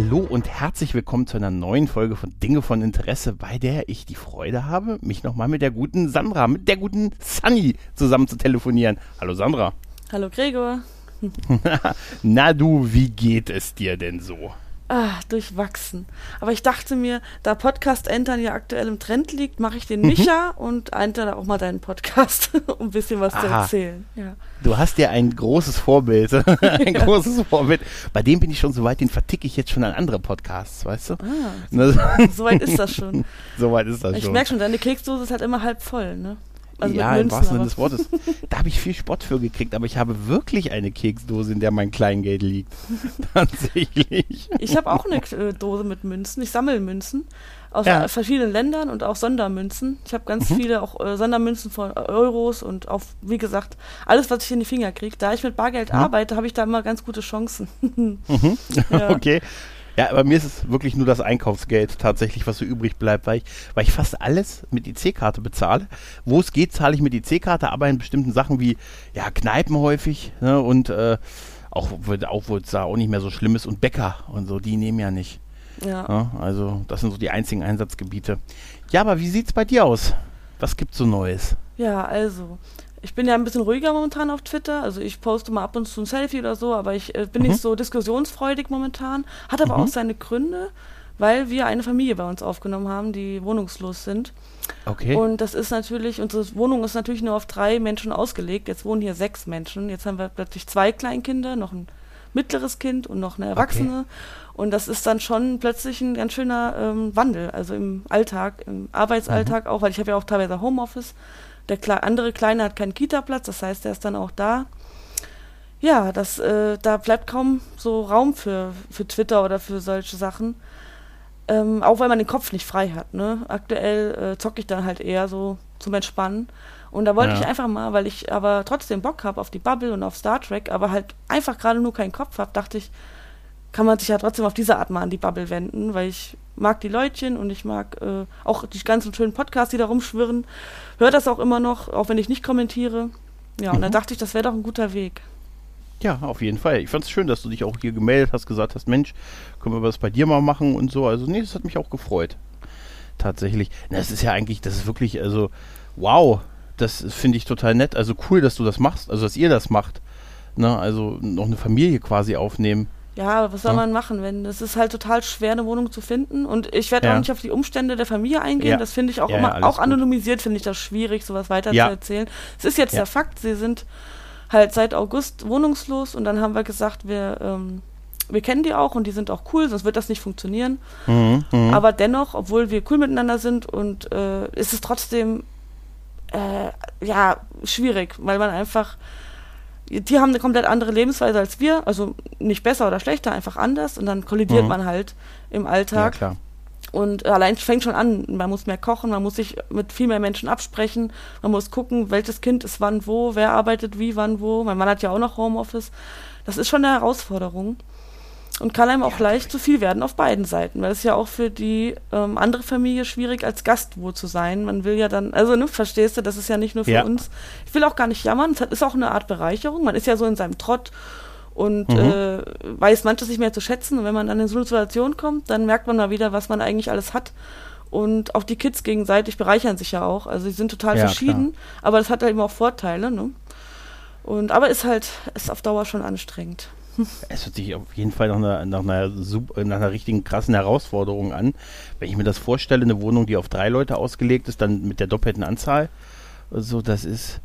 Hallo und herzlich willkommen zu einer neuen Folge von Dinge von Interesse, bei der ich die Freude habe, mich nochmal mit der guten Sandra, mit der guten Sunny zusammen zu telefonieren. Hallo Sandra. Hallo Gregor. Na du, wie geht es dir denn so? Ah, durchwachsen. Aber ich dachte mir, da Podcast Entern ja aktuell im Trend liegt, mache ich den Micha mhm. und Enter auch mal deinen Podcast, um ein bisschen was Aha. zu erzählen. Ja. Du hast ja ein großes Vorbild. ein ja. großes Vorbild. Bei dem bin ich schon so weit, den verticke ich jetzt schon an andere Podcasts, weißt du? Ah, so, so weit ist das schon. so weit ist das ich schon. Ich merke schon, deine Keksdose ist halt immer halb voll, ne? Also ja, Münzen, im wahrsten Sinne des Wortes. Da habe ich viel Spott für gekriegt, aber ich habe wirklich eine Keksdose, in der mein Kleingeld liegt. Tatsächlich. Ich habe auch eine äh, Dose mit Münzen. Ich sammle Münzen aus ja. verschiedenen Ländern und auch Sondermünzen. Ich habe ganz mhm. viele auch äh, Sondermünzen von Euros und auch, wie gesagt, alles, was ich in die Finger kriege. Da ich mit Bargeld mhm. arbeite, habe ich da immer ganz gute Chancen. mhm. ja. Okay. Ja, aber mir ist es wirklich nur das Einkaufsgeld tatsächlich, was so übrig bleibt, weil ich, weil ich fast alles mit IC-Karte bezahle. Wo es geht, zahle ich mit IC-Karte, aber in bestimmten Sachen wie ja, Kneipen häufig ne, und äh, auch, auch wo es da auch nicht mehr so schlimm ist und Bäcker und so, die nehmen ja nicht. Ja. ja. Also das sind so die einzigen Einsatzgebiete. Ja, aber wie sieht es bei dir aus? Was gibt's so Neues? Ja, also ich bin ja ein bisschen ruhiger momentan auf Twitter. Also ich poste mal ab und zu ein Selfie oder so, aber ich äh, bin mhm. nicht so diskussionsfreudig momentan. Hat aber mhm. auch seine Gründe, weil wir eine Familie bei uns aufgenommen haben, die wohnungslos sind. Okay. Und das ist natürlich, unsere Wohnung ist natürlich nur auf drei Menschen ausgelegt. Jetzt wohnen hier sechs Menschen. Jetzt haben wir plötzlich zwei Kleinkinder, noch ein mittleres Kind und noch eine Erwachsene. Okay. Und das ist dann schon plötzlich ein ganz schöner ähm, Wandel, also im Alltag, im Arbeitsalltag mhm. auch, weil ich habe ja auch teilweise Homeoffice. Der andere Kleine hat keinen Kita-Platz, das heißt, er ist dann auch da. Ja, das, äh, da bleibt kaum so Raum für, für Twitter oder für solche Sachen. Ähm, auch weil man den Kopf nicht frei hat. Ne? Aktuell äh, zocke ich dann halt eher so zum Entspannen. Und da wollte ja. ich einfach mal, weil ich aber trotzdem Bock habe auf die Bubble und auf Star Trek, aber halt einfach gerade nur keinen Kopf habe, dachte ich, kann man sich ja trotzdem auf diese Art mal an die Bubble wenden, weil ich mag die Leutchen und ich mag äh, auch die ganzen schönen Podcasts, die da rumschwirren. Hört das auch immer noch, auch wenn ich nicht kommentiere. Ja, und mhm. dann dachte ich, das wäre doch ein guter Weg. Ja, auf jeden Fall. Ich fand es schön, dass du dich auch hier gemeldet hast, gesagt hast, Mensch, können wir was bei dir mal machen und so. Also nee, das hat mich auch gefreut. Tatsächlich. Das ist ja eigentlich, das ist wirklich, also, wow, das finde ich total nett. Also cool, dass du das machst, also dass ihr das macht. Ne? Also noch eine Familie quasi aufnehmen. Ja, was soll ja. man machen, wenn es ist halt total schwer, eine Wohnung zu finden. Und ich werde ja. auch nicht auf die Umstände der Familie eingehen. Ja. Das finde ich auch immer, auch anonymisiert finde ich das schwierig, sowas weiter zu erzählen. Es ist jetzt der Fakt, sie sind halt seit August wohnungslos und dann haben wir gesagt, wir, ähm, wir kennen die auch und die sind auch cool, sonst wird das nicht funktionieren. Mhm, mh. Aber dennoch, obwohl wir cool miteinander sind und äh, ist es trotzdem äh, ja schwierig, weil man einfach die haben eine komplett andere Lebensweise als wir, also nicht besser oder schlechter, einfach anders und dann kollidiert mhm. man halt im Alltag. Ja, klar. Und allein fängt schon an, man muss mehr kochen, man muss sich mit viel mehr Menschen absprechen, man muss gucken, welches Kind ist wann wo, wer arbeitet wie, wann wo. Mein Mann hat ja auch noch Homeoffice. Das ist schon eine Herausforderung und kann einem auch leicht zu viel werden auf beiden Seiten, weil es ja auch für die ähm, andere Familie schwierig als Gast wo zu sein. Man will ja dann, also ne, verstehst du, das ist ja nicht nur für ja. uns. Ich will auch gar nicht jammern, es ist auch eine Art Bereicherung. Man ist ja so in seinem Trott und mhm. äh, weiß manches nicht mehr zu schätzen. Und wenn man dann in so eine Situation kommt, dann merkt man mal wieder, was man eigentlich alles hat. Und auch die Kids gegenseitig bereichern sich ja auch. Also sie sind total ja, verschieden, klar. aber das hat halt eben auch Vorteile. Ne? Und aber ist halt, ist auf Dauer schon anstrengend. Es hört sich auf jeden Fall nach einer, nach, einer super, nach einer richtigen krassen Herausforderung an. Wenn ich mir das vorstelle, eine Wohnung, die auf drei Leute ausgelegt ist, dann mit der doppelten Anzahl, so, das ist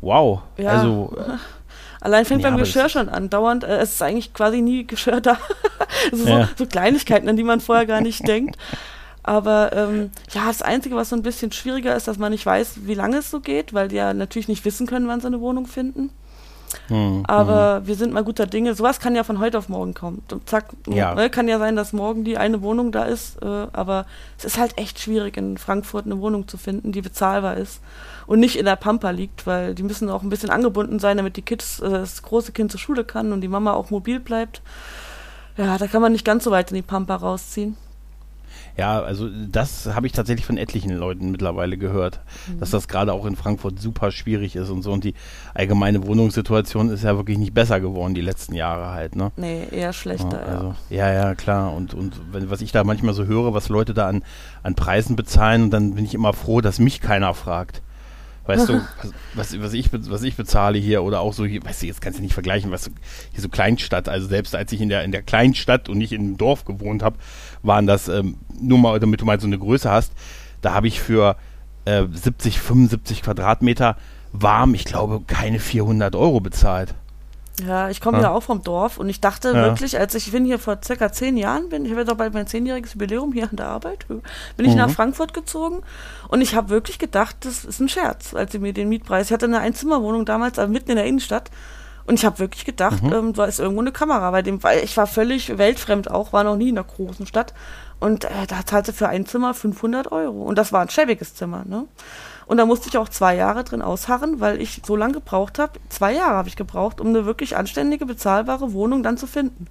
wow. Ja. Also, Allein fängt ja, beim Geschirr schon an. Dauernd, äh, es ist eigentlich quasi nie Geschirr da. so, ja. so, Kleinigkeiten, an die man vorher gar nicht denkt. Aber ähm, ja, das Einzige, was so ein bisschen schwieriger ist, dass man nicht weiß, wie lange es so geht, weil die ja natürlich nicht wissen können, wann sie eine Wohnung finden. Mhm. Aber mhm. wir sind mal guter Dinge. Sowas kann ja von heute auf morgen kommen. Zack, ja. Ne, kann ja sein, dass morgen die eine Wohnung da ist. Äh, aber es ist halt echt schwierig, in Frankfurt eine Wohnung zu finden, die bezahlbar ist und nicht in der Pampa liegt, weil die müssen auch ein bisschen angebunden sein, damit die Kids, äh, das große Kind zur Schule kann und die Mama auch mobil bleibt. Ja, da kann man nicht ganz so weit in die Pampa rausziehen. Ja, also das habe ich tatsächlich von etlichen Leuten mittlerweile gehört, mhm. dass das gerade auch in Frankfurt super schwierig ist und so. Und die allgemeine Wohnungssituation ist ja wirklich nicht besser geworden die letzten Jahre halt, ne? Nee, eher schlechter, ja. Also, ja, ja, klar. Und, und wenn, was ich da manchmal so höre, was Leute da an, an Preisen bezahlen, und dann bin ich immer froh, dass mich keiner fragt. Weißt du, was, was, ich, was ich bezahle hier oder auch so hier, weißt du, jetzt kannst du nicht vergleichen, was hier so Kleinstadt, also selbst als ich in der, in der Kleinstadt und nicht im Dorf gewohnt habe, waren das, ähm, nur mal, damit du mal so eine Größe hast, da habe ich für äh, 70, 75 Quadratmeter warm, ich glaube, keine 400 Euro bezahlt. Ja, ich komme ja. ja auch vom Dorf und ich dachte ja. wirklich, als ich bin hier vor circa zehn Jahren, bin, ich habe doch bald mein zehnjähriges Jubiläum hier an der Arbeit, bin ich mhm. nach Frankfurt gezogen und ich habe wirklich gedacht, das ist ein Scherz, als sie mir den Mietpreis, ich hatte eine Einzimmerwohnung damals also mitten in der Innenstadt und ich habe wirklich gedacht, mhm. ähm, da ist irgendwo eine Kamera, bei dem, weil ich war völlig weltfremd auch, war noch nie in einer großen Stadt und äh, da zahlte für ein Zimmer 500 Euro und das war ein schäbiges Zimmer, ne? Und da musste ich auch zwei Jahre drin ausharren, weil ich so lange gebraucht habe. Zwei Jahre habe ich gebraucht, um eine wirklich anständige, bezahlbare Wohnung dann zu finden.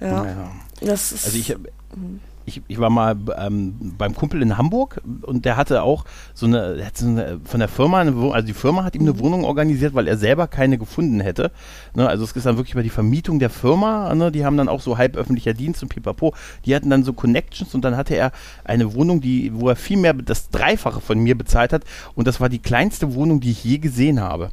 Ja. ja. Das ist, also ich, mhm ich, ich war mal ähm, beim Kumpel in Hamburg und der hatte auch so eine, so eine von der Firma, eine Wohnung, also die Firma hat ihm eine mhm. Wohnung organisiert, weil er selber keine gefunden hätte. Ne, also es ist dann wirklich über die Vermietung der Firma, ne, die haben dann auch so halb öffentlicher Dienst und pipapo, die hatten dann so Connections und dann hatte er eine Wohnung, die, wo er viel mehr das Dreifache von mir bezahlt hat und das war die kleinste Wohnung, die ich je gesehen habe.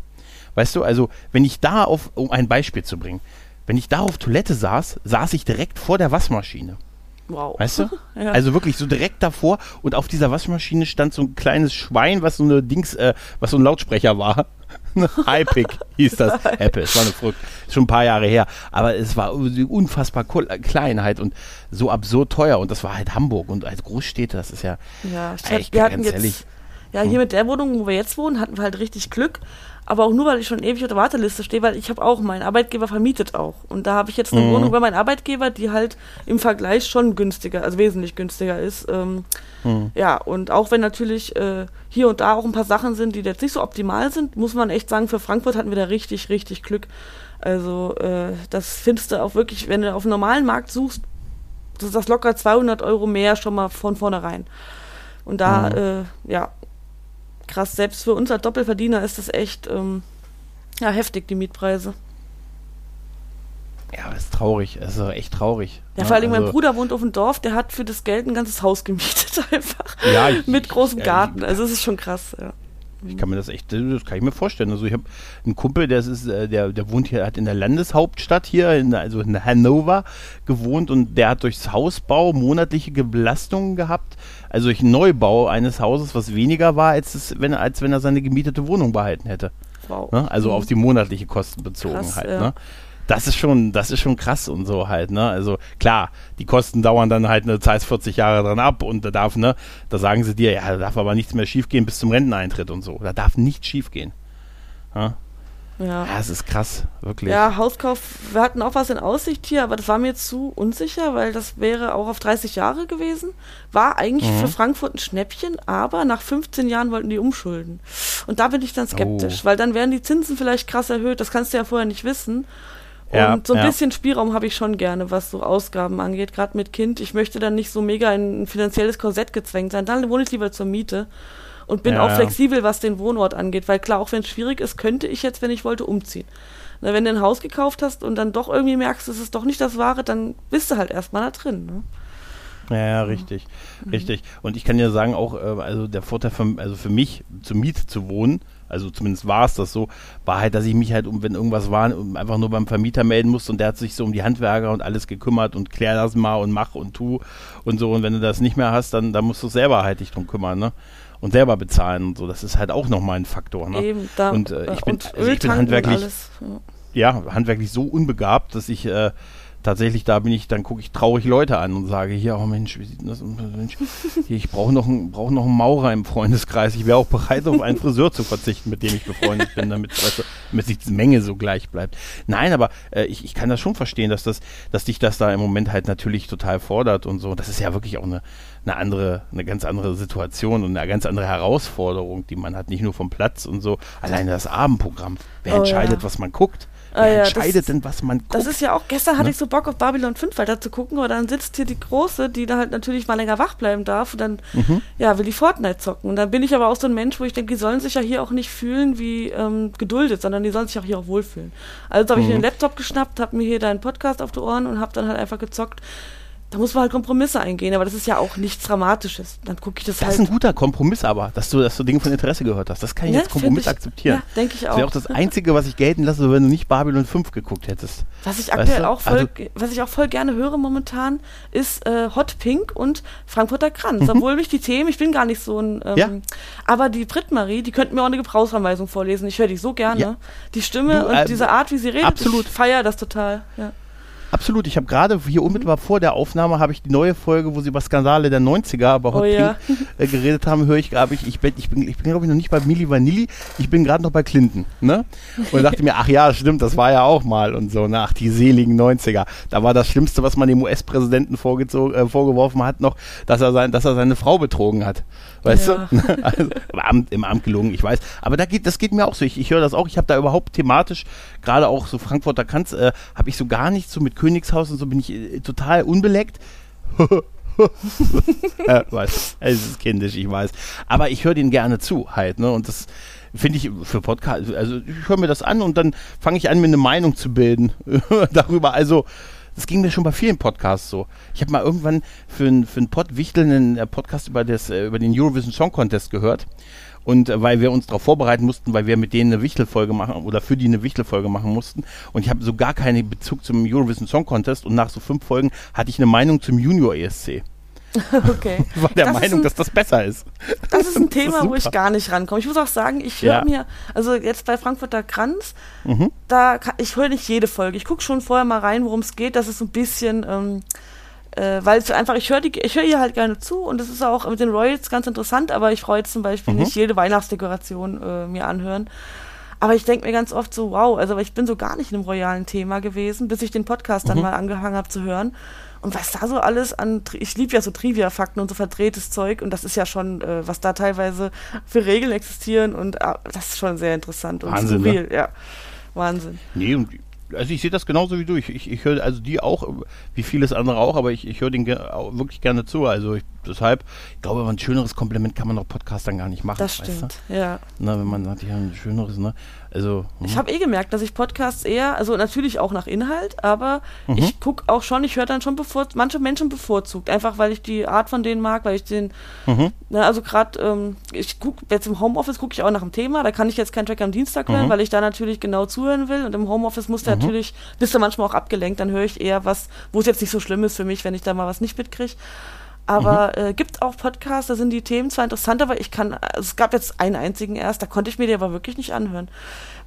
Weißt du, also wenn ich da auf, um ein Beispiel zu bringen, wenn ich da auf Toilette saß, saß ich direkt vor der Waschmaschine. Wow. Weißt du? ja. Also wirklich so direkt davor und auf dieser Waschmaschine stand so ein kleines Schwein, was so eine Dings, äh, was so ein Lautsprecher war. Hypic hieß das. Apple. Es war eine Frucht. Schon ein paar Jahre her. Aber es war unfassbar äh, klein halt und so absurd teuer. Und das war halt Hamburg und als Großstädte, das ist ja. Ja, ich wir hatten jetzt, ja, hier hm. mit der Wohnung, wo wir jetzt wohnen, hatten wir halt richtig Glück aber auch nur, weil ich schon ewig auf der Warteliste stehe, weil ich habe auch, mein Arbeitgeber vermietet auch. Und da habe ich jetzt eine mhm. Wohnung bei meinem Arbeitgeber, die halt im Vergleich schon günstiger, also wesentlich günstiger ist. Ähm, mhm. Ja, und auch wenn natürlich äh, hier und da auch ein paar Sachen sind, die jetzt nicht so optimal sind, muss man echt sagen, für Frankfurt hatten wir da richtig, richtig Glück. Also äh, das findest du auch wirklich, wenn du auf einem normalen Markt suchst, das ist das locker 200 Euro mehr schon mal von vornherein. Und da, mhm. äh, ja, krass. Selbst für uns als Doppelverdiener ist das echt ähm, ja, heftig, die Mietpreise. Ja, das ist traurig. Das ist echt traurig. Ja, vor allem also, mein Bruder wohnt auf dem Dorf, der hat für das Geld ein ganzes Haus gemietet einfach. Ja, ich, Mit großem Garten. Also es ist schon krass, ja. Ich kann mir das echt, das kann ich mir vorstellen. Also ich habe einen Kumpel, der ist, äh, der, der wohnt hier, hat in der Landeshauptstadt hier, in, also in Hannover gewohnt und der hat durchs Hausbau monatliche Belastungen gehabt also durch Neubau eines Hauses, was weniger war, als, es, wenn, als wenn er seine gemietete Wohnung behalten hätte. Wow. Ne? Also mhm. auf die monatliche Kosten bezogen krass, halt. Ja. Ne? Das ist schon, das ist schon krass und so halt, ne? Also klar, die Kosten dauern dann halt eine Zeit 40 Jahre dran ab und da darf, ne, da sagen sie dir, ja, da darf aber nichts mehr schiefgehen bis zum Renteneintritt und so. Da darf nichts schiefgehen. Ja? Ja. ja, es ist krass, wirklich. Ja, Hauskauf, wir hatten auch was in Aussicht hier, aber das war mir zu unsicher, weil das wäre auch auf 30 Jahre gewesen. War eigentlich mhm. für Frankfurt ein Schnäppchen, aber nach 15 Jahren wollten die umschulden. Und da bin ich dann skeptisch, oh. weil dann werden die Zinsen vielleicht krass erhöht, das kannst du ja vorher nicht wissen. Und ja, so ein ja. bisschen Spielraum habe ich schon gerne, was so Ausgaben angeht, gerade mit Kind. Ich möchte dann nicht so mega in ein finanzielles Korsett gezwängt sein. Dann wohne ich lieber zur Miete und bin ja, auch flexibel, was den Wohnort angeht, weil klar, auch wenn es schwierig ist, könnte ich jetzt, wenn ich wollte, umziehen. Na, wenn du ein Haus gekauft hast und dann doch irgendwie merkst, es ist doch nicht das Wahre, dann bist du halt erstmal da drin. Ne? Ja, ja, richtig, mhm. richtig. Und ich kann ja sagen, auch, äh, also der Vorteil für, also für mich, zur Miete zu wohnen, also zumindest war es das so, war halt, dass ich mich halt, um, wenn irgendwas war, einfach nur beim Vermieter melden musste und der hat sich so um die Handwerker und alles gekümmert und klär das mal und mach und tu und so. Und wenn du das nicht mehr hast, dann, dann musst du selber halt dich drum kümmern, ne? und selber bezahlen und so. Das ist halt auch nochmal ein Faktor. Ne? Eben, da, und äh, ich bin, und also ich bin handwerklich, ja. ja. handwerklich so unbegabt, dass ich, äh, tatsächlich, da bin ich, dann gucke ich traurig Leute an und sage, hier, oh Mensch, wie sieht denn das? Mensch, hier, ich brauche noch, einen, brauch noch einen Maurer im Freundeskreis. Ich wäre auch bereit, auf einen Friseur zu verzichten, mit dem ich befreundet bin, damit, weißt du, damit sich die Menge so gleich bleibt. Nein, aber äh, ich, ich kann das schon verstehen, dass das, dass dich das da im Moment halt natürlich total fordert und so. Das ist ja wirklich auch eine, eine andere, eine ganz andere Situation und eine ganz andere Herausforderung, die man hat, nicht nur vom Platz und so. Alleine das Abendprogramm. Wer oh, entscheidet, ja. was man guckt? Ah, ja, entscheidet das, denn, was man guckt? Das ist ja auch, gestern ne? hatte ich so Bock auf Babylon 5 weiter zu gucken, aber dann sitzt hier die Große, die da halt natürlich mal länger wach bleiben darf und dann, mhm. ja, will die Fortnite zocken. Und dann bin ich aber auch so ein Mensch, wo ich denke, die sollen sich ja hier auch nicht fühlen wie ähm, geduldet, sondern die sollen sich auch hier auch wohlfühlen. Also habe ich mhm. mir den Laptop geschnappt, habe mir hier deinen Podcast auf die Ohren und habe dann halt einfach gezockt da muss man halt Kompromisse eingehen, aber das ist ja auch nichts Dramatisches. Dann gucke ich das, das halt. Das ist ein guter Kompromiss, aber, dass du, dass du Dinge von Interesse gehört hast. Das kann ich ja, als Kompromiss ich, akzeptieren. Ja, denke ich auch. Das wäre auch das Einzige, was ich gelten lasse, wenn du nicht Babylon 5 geguckt hättest. Was ich aktuell du? auch voll, also, was ich auch voll gerne höre momentan, ist äh, Hot Pink und Frankfurter Kranz. Mhm. Obwohl mich die Themen, ich bin gar nicht so ein, ähm, ja. aber die Brit-Marie, die könnten mir auch eine Gebrauchsanweisung vorlesen. Ich höre die so gerne. Ja. Die Stimme du, und äh, diese Art, wie sie redet, absolut. ich feiere das total. Ja. Absolut, ich habe gerade hier unmittelbar vor der Aufnahme habe ich die neue Folge, wo sie über Skandale der 90er, aber oh, ja. äh, geredet haben, höre ich, glaube ich, ich bin, ich bin, ich bin glaube ich noch nicht bei Milli Vanilli, ich bin gerade noch bei Clinton, ne? Und dachte mir, ach ja, stimmt, das war ja auch mal und so, nach ne? die seligen 90er. Da war das Schlimmste, was man dem US-Präsidenten äh, vorgeworfen hat, noch, dass er sein, dass er seine Frau betrogen hat. Weißt ja. du? also, im, Amt, Im Amt gelungen, ich weiß. Aber da geht, das geht mir auch so. Ich, ich höre das auch. Ich habe da überhaupt thematisch, gerade auch so Frankfurter Kanz, äh, habe ich so gar nicht so mit Königshaus und so bin ich äh, total unbeleckt. äh, weiß, es ist kindisch, ich weiß. Aber ich höre den gerne zu halt, ne? Und das finde ich für Podcast, also ich höre mir das an und dann fange ich an, mir eine Meinung zu bilden darüber. Also das ging mir schon bei vielen Podcasts so. Ich habe mal irgendwann für einen für Wichtel einen äh, Podcast über, das, äh, über den Eurovision Song Contest gehört. Und äh, weil wir uns darauf vorbereiten mussten, weil wir mit denen eine Wichtelfolge machen oder für die eine Wichtelfolge machen mussten. Und ich habe so gar keinen Bezug zum Eurovision Song Contest. Und nach so fünf Folgen hatte ich eine Meinung zum Junior ESC. Okay. War der das Meinung, ein, dass das besser ist. Das ist ein Thema, ist wo ich gar nicht rankomme. Ich muss auch sagen, ich höre ja. mir, also jetzt bei Frankfurter Kranz, mhm. da ich höre nicht jede Folge. Ich gucke schon vorher mal rein, worum es geht. Das ist so ein bisschen, ähm, äh, weil es einfach, ich höre ich höre ihr halt gerne zu und das ist auch mit den Royals ganz interessant, aber ich freue jetzt zum Beispiel mhm. nicht jede Weihnachtsdekoration äh, mir anhören. Aber ich denke mir ganz oft so, wow, also ich bin so gar nicht in einem royalen Thema gewesen, bis ich den Podcast dann mhm. mal angehangen habe zu hören. Und was da so alles an, ich liebe ja so Trivia-Fakten und so verdrehtes Zeug und das ist ja schon, äh, was da teilweise für Regeln existieren und äh, das ist schon sehr interessant und Wahnsinn, skurril, ne? ja. Wahnsinn. Nee, und also ich sehe das genauso wie du. Ich, ich, ich höre also die auch, wie vieles andere auch, aber ich, ich höre denen ge wirklich gerne zu. Also ich, deshalb, ich glaube, ein schöneres Kompliment kann man auch Podcastern gar nicht machen. Das stimmt, weißt du? ja. Na, wenn man sagt, ja, ein schöneres, ne? Also, ich hm. habe eh gemerkt, dass ich Podcasts eher, also natürlich auch nach Inhalt, aber mhm. ich gucke auch schon, ich höre dann schon bevor, manche Menschen bevorzugt, einfach weil ich die Art von denen mag, weil ich den, mhm. na, ne, also gerade, ähm, ich gucke jetzt im Homeoffice gucke ich auch nach dem Thema, da kann ich jetzt keinen Track am Dienstag hören, mhm. weil ich da natürlich genau zuhören will und im Homeoffice muss der mhm. natürlich, bist du manchmal auch abgelenkt, dann höre ich eher was, wo es jetzt nicht so schlimm ist für mich, wenn ich da mal was nicht mitkriege. Aber mhm. äh, gibt auch Podcasts, da sind die Themen zwar interessant, aber ich kann, also es gab jetzt einen einzigen erst, da konnte ich mir die aber wirklich nicht anhören.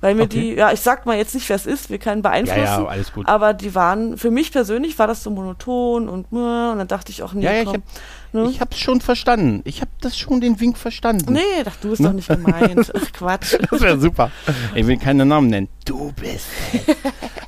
Weil mir okay. die, ja, ich sag mal jetzt nicht, wer es ist, wir können beeinflussen. Ja, ja, alles gut. Aber die waren, für mich persönlich war das so monoton und, und dann dachte ich auch, nee, ja, ja, komm, ich, hab, ne? ich hab's schon verstanden. Ich hab das schon den Wink verstanden. Nee, dachte du bist ne? doch nicht gemeint. Ach, Quatsch. Das wäre super. Ich will keinen Namen nennen. Du bist.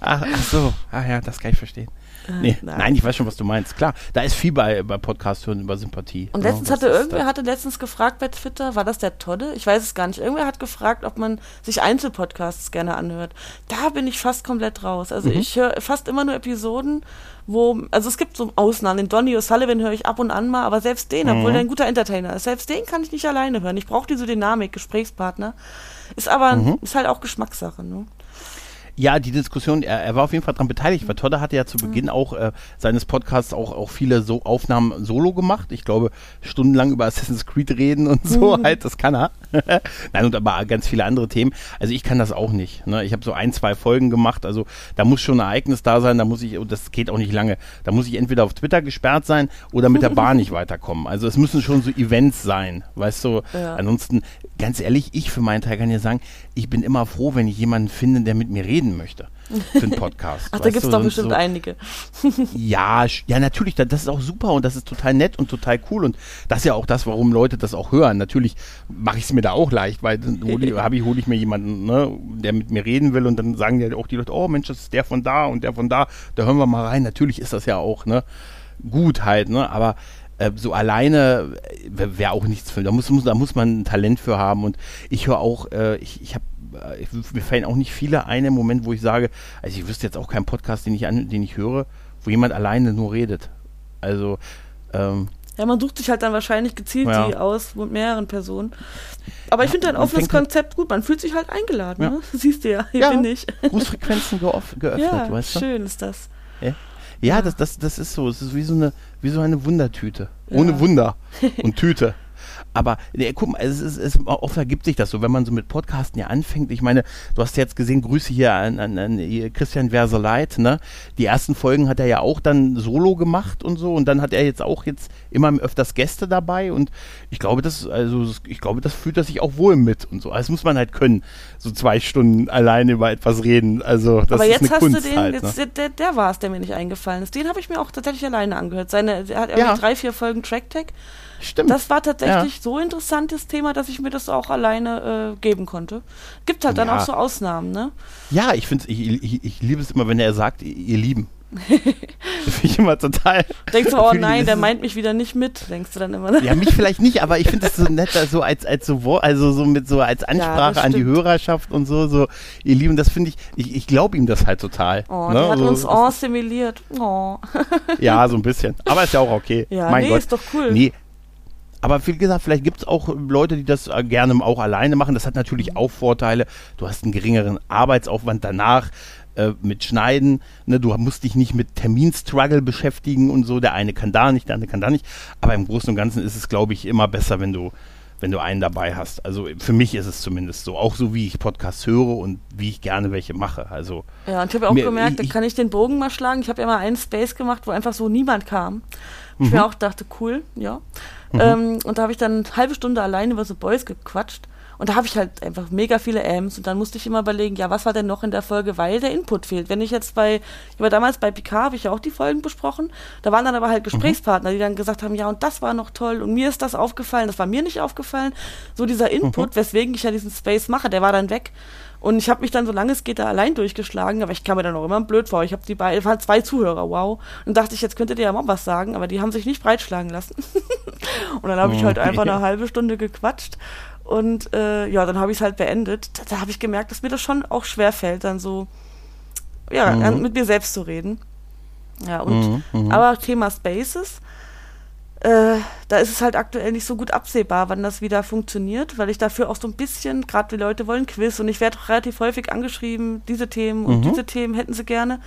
ach, ach so. Ach ja, das kann ich verstehen. Nee, nein. nein. ich weiß schon, was du meinst. Klar, da ist viel bei, bei Podcast hören über Sympathie. Und letztens ja, hatte irgendwer hatte letztens gefragt bei Twitter, war das der Todde? Ich weiß es gar nicht. Irgendwer hat gefragt, ob man sich Einzelpodcasts gerne anhört. Da bin ich fast komplett raus. Also mhm. ich höre fast immer nur Episoden, wo, also es gibt so Ausnahmen. Den Donny O'Sullivan höre ich ab und an mal, aber selbst den, mhm. obwohl der ein guter Entertainer ist, selbst den kann ich nicht alleine hören. Ich brauche diese Dynamik, Gesprächspartner. Ist aber, mhm. ist halt auch Geschmackssache, ne? Ja, die Diskussion, er, er war auf jeden Fall daran beteiligt, weil Todde hatte ja zu Beginn mhm. auch äh, seines Podcasts auch, auch viele so Aufnahmen solo gemacht. Ich glaube, stundenlang über Assassin's Creed reden und so mhm. halt, das kann er. Nein, und aber ganz viele andere Themen. Also ich kann das auch nicht. Ne? Ich habe so ein, zwei Folgen gemacht, also da muss schon ein Ereignis da sein, da muss ich, und das geht auch nicht lange, da muss ich entweder auf Twitter gesperrt sein oder mit der Bahn nicht weiterkommen. Also es müssen schon so Events sein, weißt du. Ja. Ansonsten ganz ehrlich, ich für meinen Teil kann ja sagen, ich bin immer froh, wenn ich jemanden finde, der mit mir reden möchte für einen Podcast. Ach, da gibt es doch bestimmt so, einige. ja, ja, natürlich, das ist auch super und das ist total nett und total cool und das ist ja auch das, warum Leute das auch hören. Natürlich mache ich es mir da auch leicht, weil dann hole ich, hol ich mir jemanden, ne, der mit mir reden will und dann sagen ja auch die Leute, oh Mensch, das ist der von da und der von da, da hören wir mal rein. Natürlich ist das ja auch, ne, gut halt, ne, aber äh, so alleine wäre wär auch nichts für. Da muss, muss, da muss man ein Talent für haben. Und ich höre auch, äh, ich, ich habe äh, mir fallen auch nicht viele ein im Moment, wo ich sage, also ich wüsste jetzt auch keinen Podcast, den ich an, den ich höre, wo jemand alleine nur redet. Also ähm, ja, man sucht sich halt dann wahrscheinlich gezielt ja. die aus mit mehreren Personen. Aber ich finde dein offenes halt Konzept gut. Man fühlt sich halt eingeladen. Ja. Ne? Siehst du ja, hier ja. bin ich. Grußfrequenzen geöffnet, ja, weißt du? Schön ist das. Ja. Ja, das, das, das ist so. Es ist wie so eine, wie so eine Wundertüte. Ohne Wunder und Tüte. Aber nee, guck mal, es, ist, es, oft ergibt sich das so, wenn man so mit Podcasten ja anfängt. Ich meine, du hast jetzt gesehen, Grüße hier an, an, an Christian Verseleit, ne? Die ersten Folgen hat er ja auch dann solo gemacht und so und dann hat er jetzt auch jetzt immer öfters Gäste dabei und ich glaube, das, also ich glaube, das fühlt er sich auch wohl mit und so. Also das muss man halt können, so zwei Stunden alleine über etwas reden. Also das Aber ist jetzt eine hast Kunst du den, halt, jetzt, ne? der, der war es, der mir nicht eingefallen ist. Den habe ich mir auch tatsächlich alleine angehört. Seine, er hat ja. drei, vier Folgen Track-Tag. Stimmt. Das war tatsächlich ja. so interessantes Thema, dass ich mir das auch alleine äh, geben konnte. Gibt halt dann ja. auch so Ausnahmen, ne? Ja, ich finde ich, ich, ich liebe es immer, wenn er sagt, ihr Lieben. das finde ich immer total. Denkst du, oh nein, der meint mich wieder nicht mit, denkst du dann immer. Ja, mich vielleicht nicht, aber ich finde das so nett, so als, als so, also so mit so als Ansprache ja, an die Hörerschaft und so, so, ihr Lieben, das finde ich, ich, ich glaube ihm das halt total. Oh, ne? der hat so, uns assimiliert. Oh. ja, so ein bisschen. Aber ist ja auch okay. Ja, mein nee, Gott. ist doch cool. Nee, aber wie gesagt, vielleicht gibt es auch Leute, die das äh, gerne auch alleine machen. Das hat natürlich auch Vorteile. Du hast einen geringeren Arbeitsaufwand danach äh, mit Schneiden. Ne? Du musst dich nicht mit Terminstruggle beschäftigen und so. Der eine kann da nicht, der andere kann da nicht. Aber im Großen und Ganzen ist es, glaube ich, immer besser, wenn du wenn du einen dabei hast. Also für mich ist es zumindest so. Auch so, wie ich Podcasts höre und wie ich gerne welche mache. Also ja, und ich habe auch mir, gemerkt, ich, da kann ich den Bogen mal schlagen. Ich habe ja mal einen Space gemacht, wo einfach so niemand kam. Ich mhm. mir auch dachte, cool, ja. Mhm. Ähm, und da habe ich dann eine halbe Stunde allein über so Boys gequatscht. Und da habe ich halt einfach mega viele Ams und dann musste ich immer überlegen, ja, was war denn noch in der Folge, weil der Input fehlt. Wenn ich jetzt bei, ich war damals bei Picard, habe ich ja auch die Folgen besprochen, da waren dann aber halt Gesprächspartner, die dann gesagt haben, ja, und das war noch toll und mir ist das aufgefallen, das war mir nicht aufgefallen. So dieser Input, mhm. weswegen ich ja diesen Space mache, der war dann weg. Und ich habe mich dann, solange es geht, da allein durchgeschlagen, aber ich kam mir dann auch immer blöd vor. Ich habe die beiden, waren zwei Zuhörer, wow. Und dachte ich, jetzt könntet ihr ja mal was sagen, aber die haben sich nicht breitschlagen lassen. und dann habe ich halt einfach eine halbe Stunde gequatscht. Und äh, ja, dann habe ich es halt beendet. Da, da habe ich gemerkt, dass mir das schon auch schwer fällt, dann so ja, mhm. mit mir selbst zu reden. Ja, und mhm, mhm. aber Thema Spaces äh, da ist es halt aktuell nicht so gut absehbar, wann das wieder funktioniert, weil ich dafür auch so ein bisschen, gerade die Leute wollen Quiz und ich werde relativ häufig angeschrieben, diese Themen und mhm. diese Themen hätten sie gerne,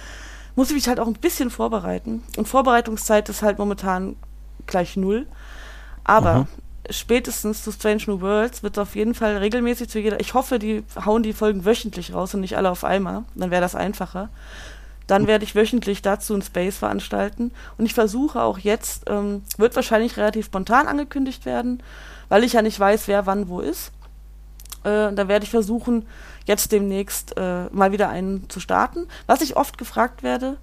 muss ich mich halt auch ein bisschen vorbereiten. Und Vorbereitungszeit ist halt momentan gleich null. Aber. Spätestens zu Strange New Worlds wird es auf jeden Fall regelmäßig zu jeder, ich hoffe, die hauen die Folgen wöchentlich raus und nicht alle auf einmal, dann wäre das einfacher. Dann werde ich wöchentlich dazu einen Space veranstalten. Und ich versuche auch jetzt, ähm, wird wahrscheinlich relativ spontan angekündigt werden, weil ich ja nicht weiß, wer wann wo ist. Äh, da werde ich versuchen, jetzt demnächst äh, mal wieder einen zu starten. Was ich oft gefragt werde,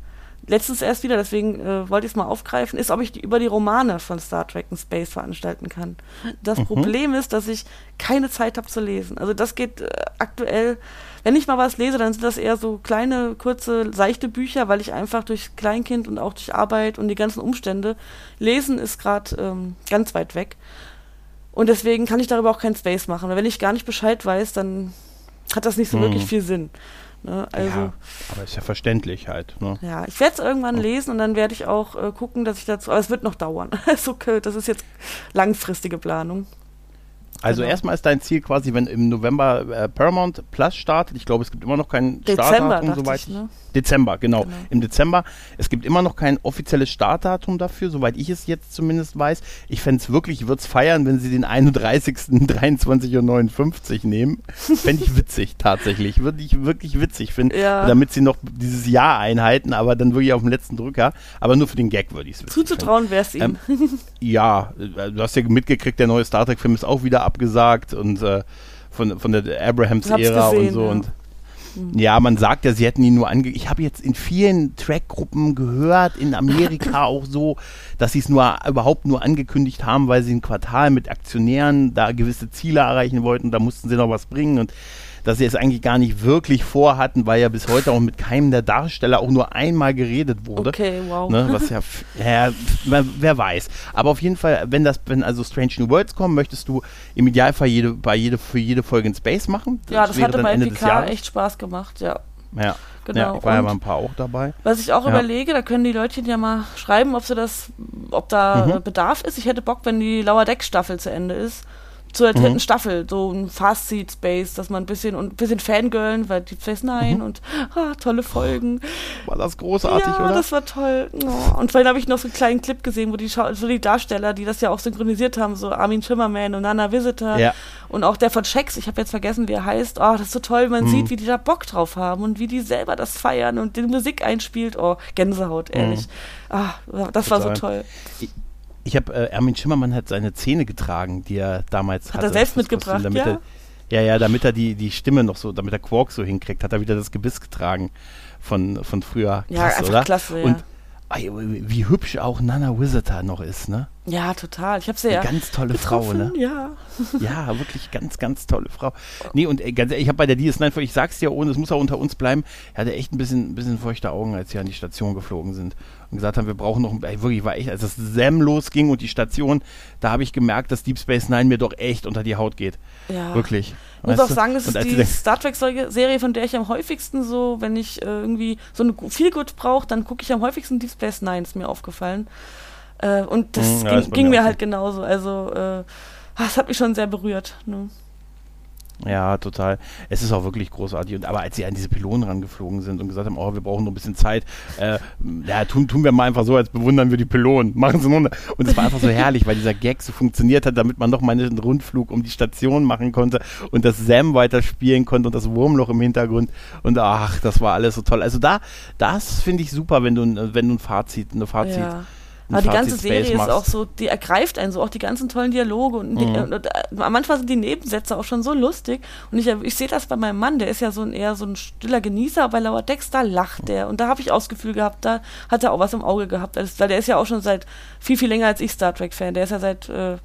letztens erst wieder, deswegen äh, wollte ich es mal aufgreifen, ist, ob ich die, über die Romane von Star Trek in Space veranstalten kann. Das mhm. Problem ist, dass ich keine Zeit habe zu lesen. Also das geht äh, aktuell, wenn ich mal was lese, dann sind das eher so kleine, kurze, seichte Bücher, weil ich einfach durch Kleinkind und auch durch Arbeit und die ganzen Umstände, Lesen ist gerade ähm, ganz weit weg. Und deswegen kann ich darüber auch keinen Space machen. Weil wenn ich gar nicht Bescheid weiß, dann hat das nicht so mhm. wirklich viel Sinn. Ne? Also, ja, aber ist ja verständlich halt. Ne? Ja, ich werde es irgendwann oh. lesen und dann werde ich auch äh, gucken, dass ich dazu. Aber es wird noch dauern. ist okay, das ist jetzt langfristige Planung. Also genau. erstmal ist dein Ziel quasi, wenn im November äh, Paramount Plus startet, ich glaube, es gibt immer noch keinen Startdatum, soweit ich, ne? Dezember, genau. genau. Im Dezember. Es gibt immer noch kein offizielles Startdatum dafür, soweit ich es jetzt zumindest weiß. Ich fände es wirklich, ich würde es feiern, wenn sie den 31. 23.59 Uhr nehmen. Fände ich witzig, tatsächlich. Würde ich wirklich witzig finden, ja. damit sie noch dieses Jahr einhalten, aber dann wirklich auf dem letzten Drücker. Aber nur für den Gag würde ich es Zuzutrauen wäre es ihm. Ähm, ja, äh, du hast ja mitgekriegt, der neue Star Trek-Film ist auch wieder abgesagt und äh, von, von der Abrahams-Ära und so. Ja. Und ja, man sagt ja, sie hätten ihn nur ange. Ich habe jetzt in vielen Trackgruppen gehört, in Amerika auch so, dass sie es nur überhaupt nur angekündigt haben, weil sie ein Quartal mit Aktionären da gewisse Ziele erreichen wollten. Da mussten sie noch was bringen und dass sie es eigentlich gar nicht wirklich vorhatten, weil ja bis heute auch mit keinem der Darsteller auch nur einmal geredet wurde. Okay, wow. Ne, was ja, ja, wer weiß. Aber auf jeden Fall, wenn das, wenn also Strange New Worlds kommen, möchtest du im Idealfall jede, bei jede, für jede Folge in Space machen. Das ja, das hatte bei MPK echt Spaß gemacht, ja. Ja. Genau. Ja, ich war ja mal ein paar auch dabei. Was ich auch ja. überlege, da können die Leute ja mal schreiben, ob sie das, ob da mhm. Bedarf ist. Ich hätte Bock, wenn die Lower Deck Staffel zu Ende ist, zur dritten mhm. Staffel, so ein Fast Seed Space, dass man ein bisschen und ein bisschen Fangirlen, weil Deep Space Nine mhm. und ah, tolle Folgen. War das großartig, ja, oder? das war toll. Oh. Und vorhin habe ich noch so einen kleinen Clip gesehen, wo die, Schau so die Darsteller, die das ja auch synchronisiert haben, so Armin Schimmerman und Nana Visitor ja. und auch der von Checks, ich habe jetzt vergessen, wie er heißt. Oh, das ist so toll, man mhm. sieht, wie die da Bock drauf haben und wie die selber das feiern und die Musik einspielt. Oh, Gänsehaut, ehrlich. Mhm. Ah, das Total. war so toll. Ich ich habe, äh, Ermin Schimmermann hat seine Zähne getragen, die er damals hat hatte. Hat er selbst mitgebracht, Kostüm, ja? Er, ja, ja, damit er die, die Stimme noch so, damit er Quark so hinkriegt, hat er wieder das Gebiss getragen von, von früher. Ja, klasse, einfach oder? klasse, ja. Und wie hübsch auch Nana Visitor noch ist, ne? Ja, total. Ich habe sie ja. Ganz tolle Frau, ne? Ja. ja, wirklich ganz, ganz tolle Frau. Nee, und ey, ganz ehrlich, ich habe bei der DS9, ich sag's dir, ohne, es muss auch unter uns bleiben, er hatte echt ein bisschen, bisschen feuchte Augen, als sie an die Station geflogen sind und gesagt haben, wir brauchen noch, ey, wirklich, war echt, als das Sam losging und die Station, da habe ich gemerkt, dass Deep Space Nine mir doch echt unter die Haut geht. Ja. Wirklich. Ich muss auch sagen, das ist die Star Trek-Serie, von der ich am häufigsten so, wenn ich äh, irgendwie so eine viel gut brauche, dann gucke ich am häufigsten Deep Space Nine, ist mir aufgefallen. Äh, und das hm, ja, ging, ging, mir halt genauso. Also, äh, das hat mich schon sehr berührt. Ne? Ja, total. Es ist auch wirklich großartig. Und, aber als sie an diese Pylonen rangeflogen sind und gesagt haben, oh, wir brauchen noch ein bisschen Zeit, äh, ja, tun, tun wir mal einfach so, als bewundern wir die Pylonen. Machen sie nur. Und es war einfach so herrlich, weil dieser Gag so funktioniert hat, damit man noch mal einen Rundflug um die Station machen konnte und das Sam weiterspielen konnte und das Wurmloch im Hintergrund. Und ach, das war alles so toll. Also da, das finde ich super, wenn du, wenn du ein Fazit, eine Fazit. Ja aber die ganze Serie ist auch so, die ergreift einen so, auch die ganzen tollen Dialoge und, die, mhm. und, äh, manchmal sind die Nebensätze auch schon so lustig und ich, ich sehe das bei meinem Mann, der ist ja so ein eher so ein stiller Genießer, aber bei Lauer Dexter lacht der und da habe ich auch das Gefühl gehabt, da hat er auch was im Auge gehabt, weil der ist ja auch schon seit viel, viel länger als ich Star Trek Fan, der ist ja seit äh,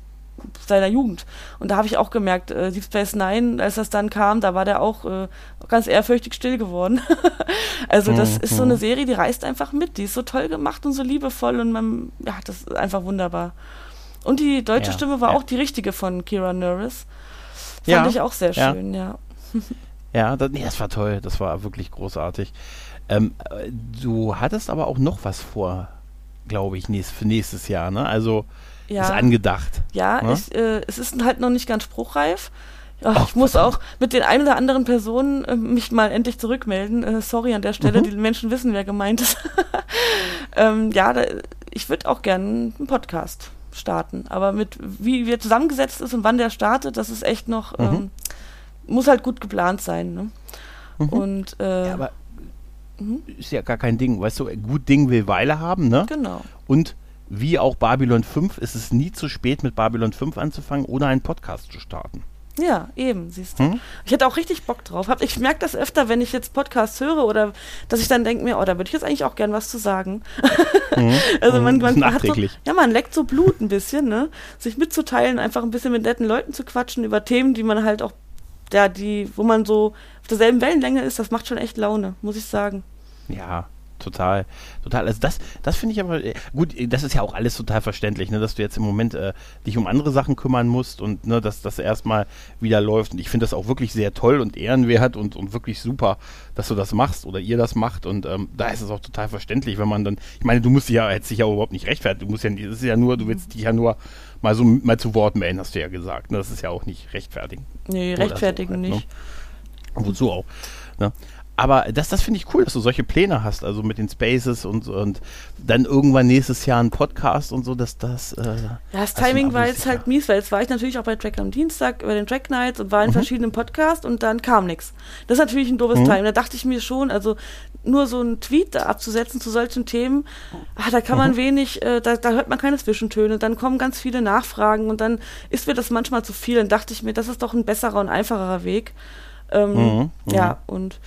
seiner Jugend. Und da habe ich auch gemerkt, äh, Deep Space Nine, als das dann kam, da war der auch äh, ganz ehrfürchtig still geworden. also das mhm. ist so eine Serie, die reißt einfach mit. Die ist so toll gemacht und so liebevoll und man, ja, das ist einfach wunderbar. Und die deutsche ja, Stimme war ja. auch die richtige von Kira Nervis. Fand ja, ich auch sehr schön, ja. Ja, das, nee, das war toll, das war wirklich großartig. Ähm, du hattest aber auch noch was vor, glaube ich, nächst, für nächstes Jahr, ne? Also ja. ist angedacht. Ja, ne? ich, äh, es ist halt noch nicht ganz spruchreif. Ach, ich muss auch mit den ein oder anderen Personen äh, mich mal endlich zurückmelden. Äh, sorry an der Stelle, mhm. die Menschen wissen, wer gemeint ist. ähm, ja, da, ich würde auch gerne einen Podcast starten. Aber mit wie wir zusammengesetzt ist und wann der startet, das ist echt noch, mhm. ähm, muss halt gut geplant sein. Ne? Mhm. Und äh, ja, aber mhm. ist ja gar kein Ding, weißt du, gut Ding will Weile haben, ne? Genau. Und wie auch Babylon 5 ist es nie zu spät, mit Babylon 5 anzufangen oder einen Podcast zu starten. Ja, eben, siehst du. Hm? Ich hätte auch richtig Bock drauf. Ich merke das öfter, wenn ich jetzt Podcasts höre oder dass ich dann denke mir, oh, da würde ich jetzt eigentlich auch gern was zu sagen. Hm? also man, man, hat so, ja, man leckt so Blut ein bisschen, ne? Sich mitzuteilen, einfach ein bisschen mit netten Leuten zu quatschen über Themen, die man halt auch, ja, die, wo man so auf derselben Wellenlänge ist, das macht schon echt Laune, muss ich sagen. Ja, total, total. Also das, das finde ich aber äh, gut. Das ist ja auch alles total verständlich, ne, dass du jetzt im Moment äh, dich um andere Sachen kümmern musst und ne, dass das erstmal wieder läuft. Und ich finde das auch wirklich sehr toll und ehrenwert und, und wirklich super, dass du das machst oder ihr das macht. Und ähm, da ist es auch total verständlich, wenn man dann. Ich meine, du musst dich ja jetzt dich ja überhaupt nicht rechtfertigen. Du musst ja, das ist ja nur, du willst dich ja nur mal so mal zu Wort melden, hast du ja gesagt. Ne? Das ist ja auch nicht rechtfertigen. Nee, rechtfertigen so halt, nicht. Wozu auch. Ne? Aber das, das finde ich cool, dass du solche Pläne hast, also mit den Spaces und, und dann irgendwann nächstes Jahr ein Podcast und so, dass das. Äh, ja, das Timing war jetzt halt mies, weil jetzt war ich natürlich auch bei Track am Dienstag, bei den Track Nights und war in mhm. verschiedenen Podcasts und dann kam nichts. Das ist natürlich ein doofes mhm. Timing. Da dachte ich mir schon, also nur so einen Tweet da abzusetzen zu solchen Themen, ach, da kann man mhm. wenig, äh, da, da hört man keine Zwischentöne, dann kommen ganz viele Nachfragen und dann ist mir das manchmal zu viel. Dann dachte ich mir, das ist doch ein besserer und einfacherer Weg. Ähm, mhm. Ja, mhm. und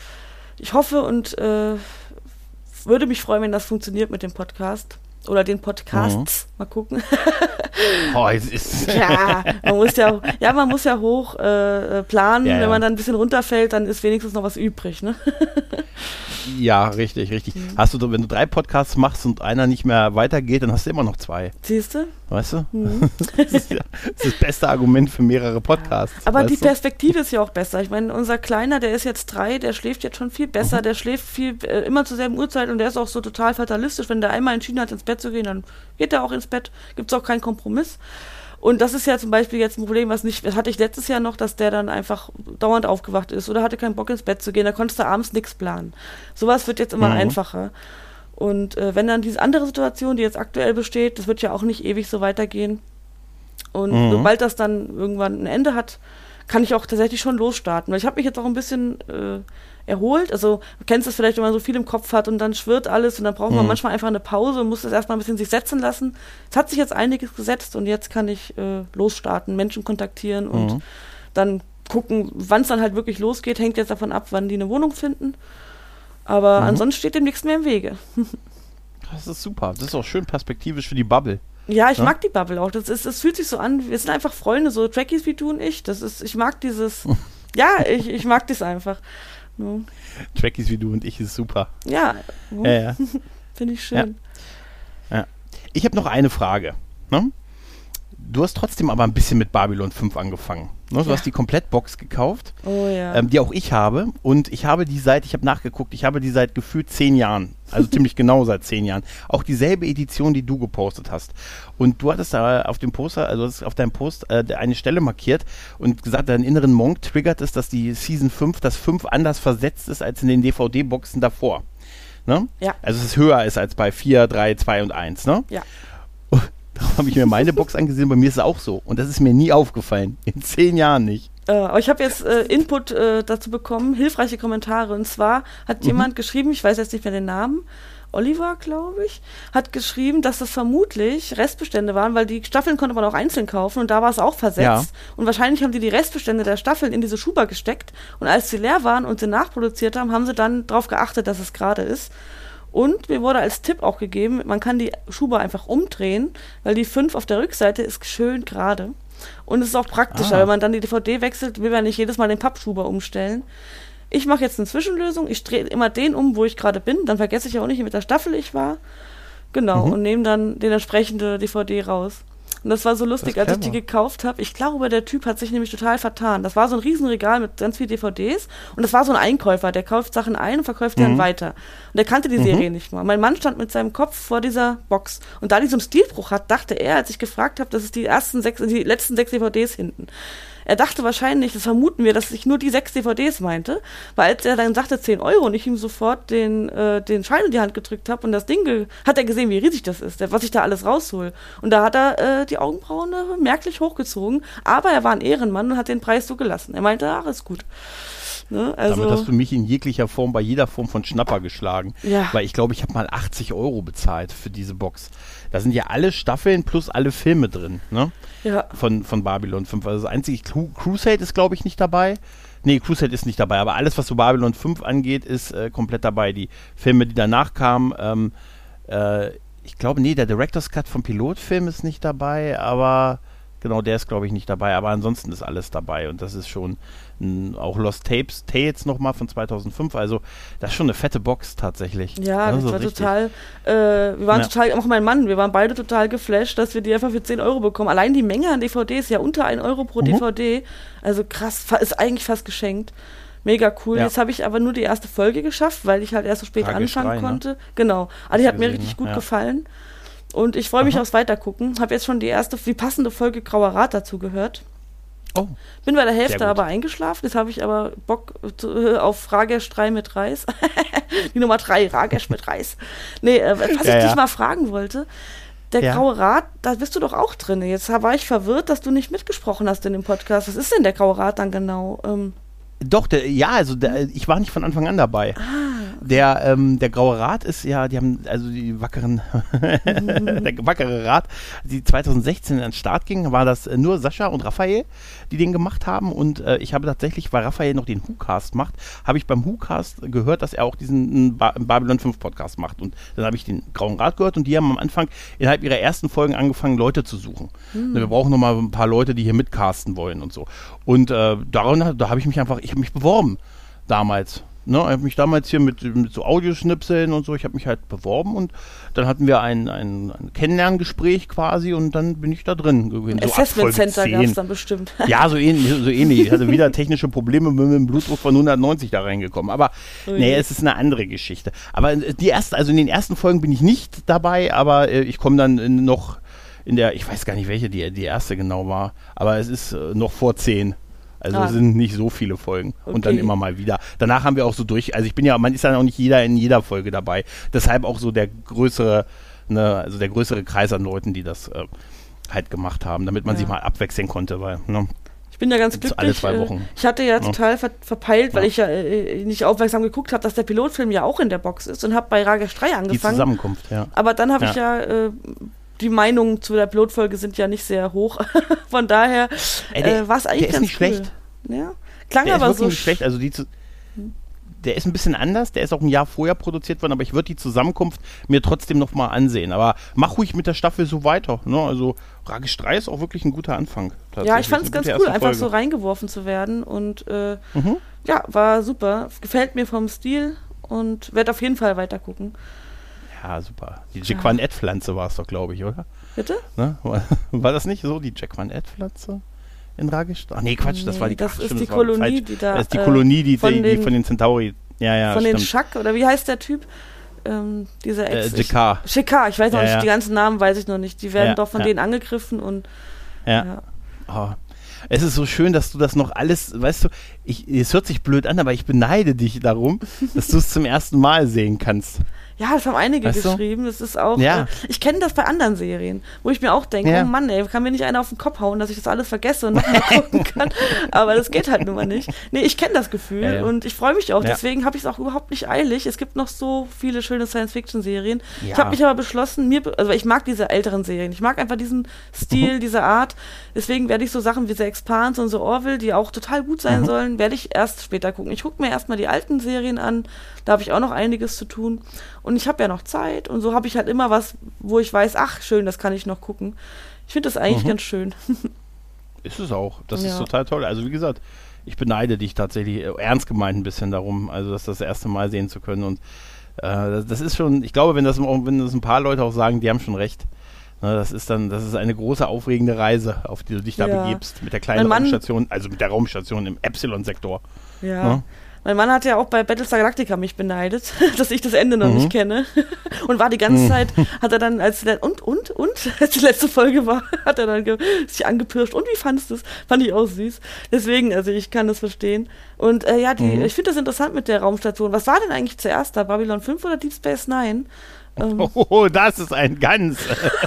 ich hoffe und äh, würde mich freuen, wenn das funktioniert mit dem Podcast oder den Podcasts. Mal gucken. oh, ist ja, man muss ja, ja, man muss ja hoch äh, planen. Ja, ja. Wenn man dann ein bisschen runterfällt, dann ist wenigstens noch was übrig. Ne? Ja, richtig, richtig. Mhm. Hast du, wenn du drei Podcasts machst und einer nicht mehr weitergeht, dann hast du immer noch zwei. Siehst du? Weißt du? Mhm. das, ist ja, das, ist das beste Argument für mehrere Podcasts. Aber die du? Perspektive ist ja auch besser. Ich meine, unser Kleiner, der ist jetzt drei, der schläft jetzt schon viel besser, mhm. der schläft viel äh, immer zur selben Uhrzeit und der ist auch so total fatalistisch. Wenn der einmal entschieden hat, ins Bett zu gehen, dann geht er auch ins Bett. Gibt es auch keinen Kompromiss. Und das ist ja zum Beispiel jetzt ein Problem, was nicht, das hatte ich letztes Jahr noch, dass der dann einfach dauernd aufgewacht ist oder hatte keinen Bock ins Bett zu gehen, da konntest du abends nichts planen. Sowas wird jetzt immer mhm. einfacher. Und äh, wenn dann diese andere Situation, die jetzt aktuell besteht, das wird ja auch nicht ewig so weitergehen. Und mhm. sobald das dann irgendwann ein Ende hat, kann ich auch tatsächlich schon losstarten. Weil ich habe mich jetzt auch ein bisschen äh, erholt. Also du kennst das vielleicht, wenn man so viel im Kopf hat und dann schwirrt alles und dann braucht man mhm. manchmal einfach eine Pause und muss das erstmal ein bisschen sich setzen lassen. Es hat sich jetzt einiges gesetzt und jetzt kann ich äh, losstarten, Menschen kontaktieren und mhm. dann gucken, wann es dann halt wirklich losgeht, hängt jetzt davon ab, wann die eine Wohnung finden. Aber mhm. ansonsten steht dem nichts mehr im Wege. das ist super. Das ist auch schön perspektivisch für die Bubble. Ja, ich ja? mag die Bubble auch. Das, ist, das fühlt sich so an, wir sind einfach Freunde, so Trackies wie du und ich. Das ist, ich mag dieses, ja, ich, ich mag das einfach. No. Trackies wie du und ich ist super. Ja, ja, ja. finde ich schön. Ja. Ich habe noch eine Frage. Ne? Du hast trotzdem aber ein bisschen mit Babylon 5 angefangen. Ne? Du ja. hast die Komplettbox gekauft, oh, ja. ähm, die auch ich habe. Und ich habe die seit, ich habe nachgeguckt, ich habe die seit gefühlt zehn Jahren. Also ziemlich genau seit zehn Jahren. Auch dieselbe Edition, die du gepostet hast. Und du hattest da auf dem Poster, also auf deinem Post äh, eine Stelle markiert und gesagt, deinen inneren Monk triggert es, dass die Season 5, das 5 anders versetzt ist als in den DVD-Boxen davor. Ne? Ja. Also es ist höher ist als bei 4, 3, 2 und 1, ne? Ja. Da habe ich mir meine Box angesehen, bei mir ist es auch so. Und das ist mir nie aufgefallen. In zehn Jahren nicht. Äh, aber ich habe jetzt äh, Input äh, dazu bekommen, hilfreiche Kommentare. Und zwar hat mhm. jemand geschrieben, ich weiß jetzt nicht mehr den Namen, Oliver, glaube ich, hat geschrieben, dass das vermutlich Restbestände waren, weil die Staffeln konnte man auch einzeln kaufen und da war es auch versetzt. Ja. Und wahrscheinlich haben die die Restbestände der Staffeln in diese Schuber gesteckt und als sie leer waren und sie nachproduziert haben, haben sie dann darauf geachtet, dass es gerade ist. Und mir wurde als Tipp auch gegeben, man kann die Schuber einfach umdrehen, weil die 5 auf der Rückseite ist schön gerade. Und es ist auch praktischer, ah. wenn man dann die DVD wechselt, will man nicht jedes Mal den Pappschuber umstellen. Ich mache jetzt eine Zwischenlösung. Ich drehe immer den um, wo ich gerade bin. Dann vergesse ich ja auch nicht, mit der Staffel ich war. Genau, mhm. und nehme dann den entsprechende DVD raus. Und das war so lustig, als ich die gekauft habe. Ich glaube, der Typ hat sich nämlich total vertan. Das war so ein Riesenregal mit ganz vielen DVDs und das war so ein Einkäufer, der kauft Sachen ein und verkauft die mhm. dann weiter. Und der kannte die mhm. Serie nicht mal. Mein Mann stand mit seinem Kopf vor dieser Box und da die so einen Stilbruch hat, dachte er, als ich gefragt habe, das ist die ersten sechs, die letzten sechs DVDs hinten. Er dachte wahrscheinlich, das vermuten wir, dass ich nur die sechs DVDs meinte, weil als er dann sagte 10 Euro und ich ihm sofort den, äh, den Schein in die Hand gedrückt habe und das Ding, hat er gesehen, wie riesig das ist, was ich da alles raushol. Und da hat er äh, die Augenbrauen äh, merklich hochgezogen, aber er war ein Ehrenmann und hat den Preis so gelassen. Er meinte, ach, ist gut. Ne? Also Damit hast du mich in jeglicher Form, bei jeder Form von Schnapper geschlagen. Ja. Weil ich glaube, ich habe mal 80 Euro bezahlt für diese Box. Da sind ja alle Staffeln plus alle Filme drin, ne? Ja. Von, von Babylon 5. Also das einzige, Crusade ist, glaube ich, nicht dabei. Nee, Crusade ist nicht dabei, aber alles, was so Babylon 5 angeht, ist äh, komplett dabei. Die Filme, die danach kamen, ähm, äh, ich glaube, nee, der Director's Cut vom Pilotfilm ist nicht dabei, aber genau, der ist, glaube ich, nicht dabei. Aber ansonsten ist alles dabei und das ist schon auch Lost Tapes, Tales nochmal von 2005. Also das ist schon eine fette Box tatsächlich. Ja, das, das war richtig. total, äh, wir waren ja. total, auch mein Mann, wir waren beide total geflasht, dass wir die einfach für 10 Euro bekommen. Allein die Menge an DVDs, ja unter 1 Euro pro mhm. DVD. Also krass, ist eigentlich fast geschenkt. Mega cool. Ja. Jetzt habe ich aber nur die erste Folge geschafft, weil ich halt erst so spät Tragisch anfangen rein, ne? konnte. Ne? Genau. Aber die hat mir richtig ne? gut ja. gefallen. Und ich freue mich aufs Weitergucken. Habe jetzt schon die erste, die passende Folge Grauer Rat dazu gehört. Oh. Bin bei der Hälfte aber eingeschlafen. Jetzt habe ich aber Bock äh, auf Fragesch 3 mit Reis. Die Nummer 3, Ragesch mit Reis. Nee, äh, was ja, ich ja. dich mal fragen wollte. Der ja. Graue Rat, da bist du doch auch drin. Jetzt war ich verwirrt, dass du nicht mitgesprochen hast in dem Podcast. Was ist denn der Graue Rat dann genau? Ähm, doch, der, ja, also der, ich war nicht von Anfang an dabei. Ah. Der, ähm, der Graue Rat ist ja, die haben, also die wackeren, der wackere Rat, die 2016 an den Start ging, war das nur Sascha und Raphael, die den gemacht haben. Und äh, ich habe tatsächlich, weil Raphael noch den WhoCast macht, habe ich beim WhoCast gehört, dass er auch diesen ba Babylon 5 Podcast macht. Und dann habe ich den Grauen Rat gehört und die haben am Anfang innerhalb ihrer ersten Folgen angefangen, Leute zu suchen. Mhm. Wir brauchen noch mal ein paar Leute, die hier mitcasten wollen und so. Und äh, daran, da habe ich mich einfach, ich habe mich beworben damals. Ne, ich habe mich damals hier mit, mit so Audioschnipseln und so, ich habe mich halt beworben und dann hatten wir ein, ein, ein Kennenlerngespräch quasi und dann bin ich da drin gewesen. So Assessment Center gab es dann bestimmt. Ja, so ähnlich. So ähnlich. Ich hatte wieder technische Probleme mit dem Blutdruck von 190 da reingekommen. Aber Ui. nee, es ist eine andere Geschichte. Aber die erste, also in den ersten Folgen bin ich nicht dabei, aber äh, ich komme dann noch in der, ich weiß gar nicht, welche die, die erste genau war, aber es ist äh, noch vor 10. Also ah. es sind nicht so viele Folgen okay. und dann immer mal wieder. Danach haben wir auch so durch, also ich bin ja, man ist ja auch nicht jeder in jeder Folge dabei. Deshalb auch so der größere, ne, also der größere Kreis an Leuten, die das äh, halt gemacht haben, damit man ja. sich mal abwechseln konnte, weil, ne, ich bin ja ganz glücklich. Alle zwei äh, Wochen. Ich hatte ja total ver verpeilt, weil ja. ich ja äh, nicht aufmerksam geguckt habe, dass der Pilotfilm ja auch in der Box ist und habe bei Ragesh 3 angefangen. Die Zusammenkunft, ja. Aber dann habe ja. ich ja äh, die Meinungen zu der Pilotfolge sind ja nicht sehr hoch. Von daher äh, war es eigentlich der ist nicht cool. schlecht. Ja. Klang der aber ist wirklich so nicht schlecht. Also die zu, der ist ein bisschen anders. Der ist auch ein Jahr vorher produziert worden, aber ich würde die Zusammenkunft mir trotzdem noch mal ansehen. Aber mach ruhig mit der Staffel so weiter. Ne? Also Ragisch 3 ist auch wirklich ein guter Anfang. Ja, ich fand es ganz cool, einfach so reingeworfen zu werden. Und äh, mhm. ja, war super. Gefällt mir vom Stil und werde auf jeden Fall weiter gucken. Ja, super. Die Jack Van Ed Pflanze war es doch, glaube ich, oder? Bitte? Ne? War das nicht so, die Jack Van Ed Pflanze? In Ragisch? Ach nee, Quatsch, das war die Das ach, ist stimmt, die das Kolonie, die da. Das ist die Kolonie, die, von, die, den, von den Centauri. Ja, ja, Von stimmt. den Schack, oder wie heißt der Typ? Ähm, dieser Ex. Äh, Jekar. Jekar, ich weiß noch ja, nicht, ja. die ganzen Namen weiß ich noch nicht. Die werden ja, doch von denen angegriffen und. Ja. Oh. Es ist so schön, dass du das noch alles, weißt du, ich, es hört sich blöd an, aber ich beneide dich darum, dass du es zum ersten Mal sehen kannst. Ja, das haben einige weißt geschrieben. Das ist auch. Ja. Äh, ich kenne das bei anderen Serien, wo ich mir auch denke, ja. oh Mann, ey, kann mir nicht einer auf den Kopf hauen, dass ich das alles vergesse und nochmal gucken kann. Aber das geht halt nun mal nicht. Nee, ich kenne das Gefühl ja, und ich freue mich auch. Deswegen habe ich es auch überhaupt nicht eilig. Es gibt noch so viele schöne Science-Fiction-Serien. Ich habe mich aber beschlossen, mir, also ich mag diese älteren Serien. Ich mag einfach diesen Stil, mhm. diese Art. Deswegen werde ich so Sachen wie The Expanse und so Orville, die auch total gut sein mhm. sollen, werde ich erst später gucken. Ich gucke mir erstmal die alten Serien an. Da habe ich auch noch einiges zu tun. Und ich habe ja noch Zeit und so habe ich halt immer was, wo ich weiß, ach schön, das kann ich noch gucken. Ich finde das eigentlich mhm. ganz schön. Ist es auch. Das ja. ist total toll. Also wie gesagt, ich beneide dich tatsächlich äh, ernst gemeint ein bisschen darum, also das das erste Mal sehen zu können. Und äh, das ist schon, ich glaube, wenn das, wenn das ein paar Leute auch sagen, die haben schon recht. Ne, das ist dann, das ist eine große aufregende Reise, auf die du dich da ja. begebst mit der kleinen Raumstation, also mit der Raumstation im Epsilon-Sektor. Ja. Ne? Mein Mann hat ja auch bei Battlestar Galactica mich beneidet, dass ich das Ende noch mhm. nicht kenne. Und war die ganze mhm. Zeit, hat er dann als und, und, und, als die letzte Folge war, hat er dann sich angepirscht. Und wie fandest du das? Fand ich auch süß. Deswegen, also ich kann das verstehen. Und äh, ja, die, mhm. ich finde das interessant mit der Raumstation. Was war denn eigentlich zuerst da? Babylon 5 oder Deep Space Nine? Ähm. Oh, das ist ein ganz.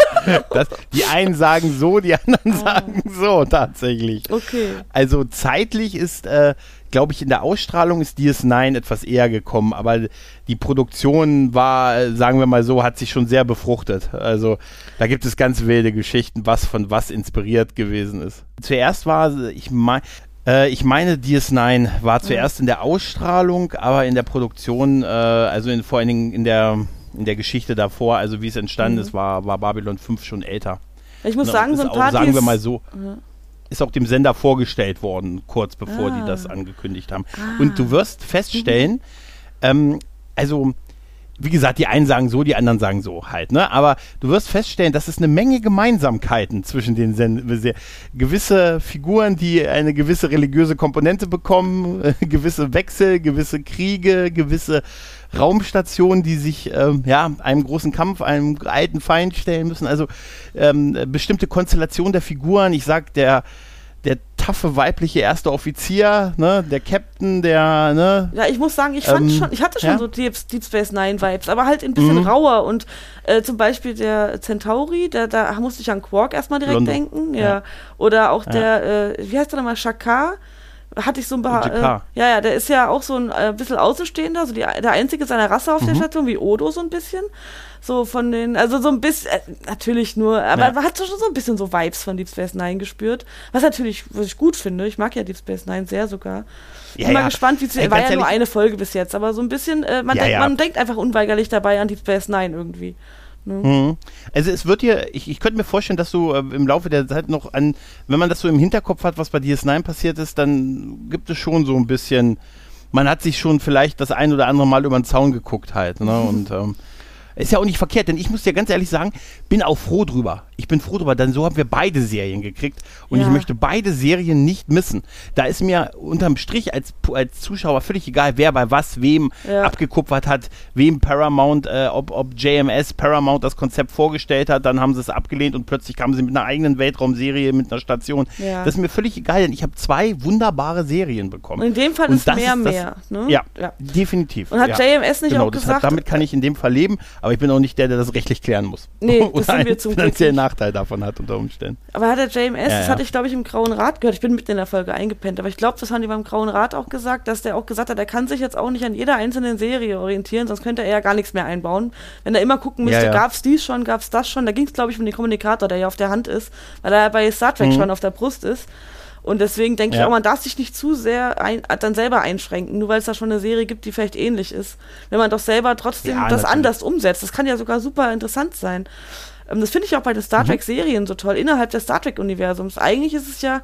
das, die einen sagen so, die anderen ah. sagen so, tatsächlich. Okay. Also zeitlich ist äh, glaube ich, in der Ausstrahlung ist DS9 etwas eher gekommen, aber die Produktion war, sagen wir mal so, hat sich schon sehr befruchtet. Also da gibt es ganz wilde Geschichten, was von was inspiriert gewesen ist. Zuerst war, ich meine, äh, ich meine, DS9 war zuerst in der Ausstrahlung, aber in der Produktion, äh, also in, vor allen Dingen in der, in der Geschichte davor, also wie es entstanden mhm. ist, war, war Babylon 5 schon älter. Ich muss sagen, so ein paar, sagen wir mal so. Ja ist auch dem Sender vorgestellt worden, kurz bevor ah. die das angekündigt haben. Ah. Und du wirst feststellen, ähm, also wie gesagt, die einen sagen so, die anderen sagen so halt, ne? Aber du wirst feststellen, dass es eine Menge Gemeinsamkeiten zwischen den Sendern, gewisse Figuren, die eine gewisse religiöse Komponente bekommen, äh, gewisse Wechsel, gewisse Kriege, gewisse Raumstationen, die sich ähm, ja einem großen Kampf, einem alten Feind stellen müssen. Also ähm, bestimmte Konstellation der Figuren. Ich sag der der taffe weibliche erste Offizier, ne, der Captain, der, ne. Ja, ich muss sagen, ich fand ähm, schon, ich hatte schon ja? so Deep, Deep, Space Nine Vibes, aber halt ein bisschen mhm. rauer und äh, zum Beispiel der Centauri, da, da musste ich an Quark erstmal direkt London. denken, ja. ja. Oder auch ja. der, äh, wie heißt der nochmal, Shakar? Hatte ich so ein paar. Äh, ja, ja, der ist ja auch so ein äh, bisschen Außenstehender, so die, der einzige seiner Rasse auf mhm. der Station, wie Odo so ein bisschen so von den, also so ein bisschen, äh, natürlich nur, aber ja. man hat schon so ein bisschen so Vibes von Deep Space Nine gespürt, was natürlich, was ich gut finde, ich mag ja Deep Space Nine sehr sogar. Ja, bin mal ja. gespannt, wie es war ja nur eine Folge bis jetzt, aber so ein bisschen, äh, man, denkt, man denkt einfach unweigerlich dabei an Deep Space Nine irgendwie. Ne? Mhm. Also es wird dir, ich, ich könnte mir vorstellen, dass du äh, im Laufe der Zeit noch an, wenn man das so im Hinterkopf hat, was bei DS9 passiert ist, dann gibt es schon so ein bisschen, man hat sich schon vielleicht das ein oder andere Mal über den Zaun geguckt halt, ne? Und ähm, ist ja auch nicht verkehrt, denn ich muss dir ganz ehrlich sagen, bin auch froh drüber. Ich bin froh drüber, denn so haben wir beide Serien gekriegt und ja. ich möchte beide Serien nicht missen. Da ist mir unterm Strich als, als Zuschauer völlig egal, wer bei was wem ja. abgekupfert hat, wem Paramount, äh, ob, ob JMS Paramount das Konzept vorgestellt hat, dann haben sie es abgelehnt und plötzlich kamen sie mit einer eigenen Weltraumserie, mit einer Station. Ja. Das ist mir völlig egal, denn ich habe zwei wunderbare Serien bekommen. Und in dem Fall und ist mehr ist das, mehr. Ne? Ja, definitiv. Und hat JMS nicht genau, auch gesagt? Hat, damit kann ich in dem Fall leben, aber ich bin auch nicht der, der das rechtlich klären muss. Nee, das sind wir zum Glück finanziellen Nachteil davon hat unter Umständen. Aber hat der JMS, ja, das hatte ich glaube ich im Grauen Rat gehört, ich bin mitten in der Folge eingepennt, aber ich glaube, das haben die beim Grauen Rat auch gesagt, dass der auch gesagt hat, er kann sich jetzt auch nicht an jeder einzelnen Serie orientieren, sonst könnte er ja gar nichts mehr einbauen. Wenn er immer gucken müsste, ja, gab es dies schon, gab es das schon, da ging es glaube ich um den Kommunikator, der ja auf der Hand ist, weil er bei Star Trek mhm. schon auf der Brust ist. Und deswegen denke ja. ich auch, man darf sich nicht zu sehr ein, dann selber einschränken, nur weil es da schon eine Serie gibt, die vielleicht ähnlich ist. Wenn man doch selber trotzdem ja, das natürlich. anders umsetzt. Das kann ja sogar super interessant sein. Ähm, das finde ich auch bei den Star mhm. Trek-Serien so toll, innerhalb des Star Trek-Universums. Eigentlich ist es ja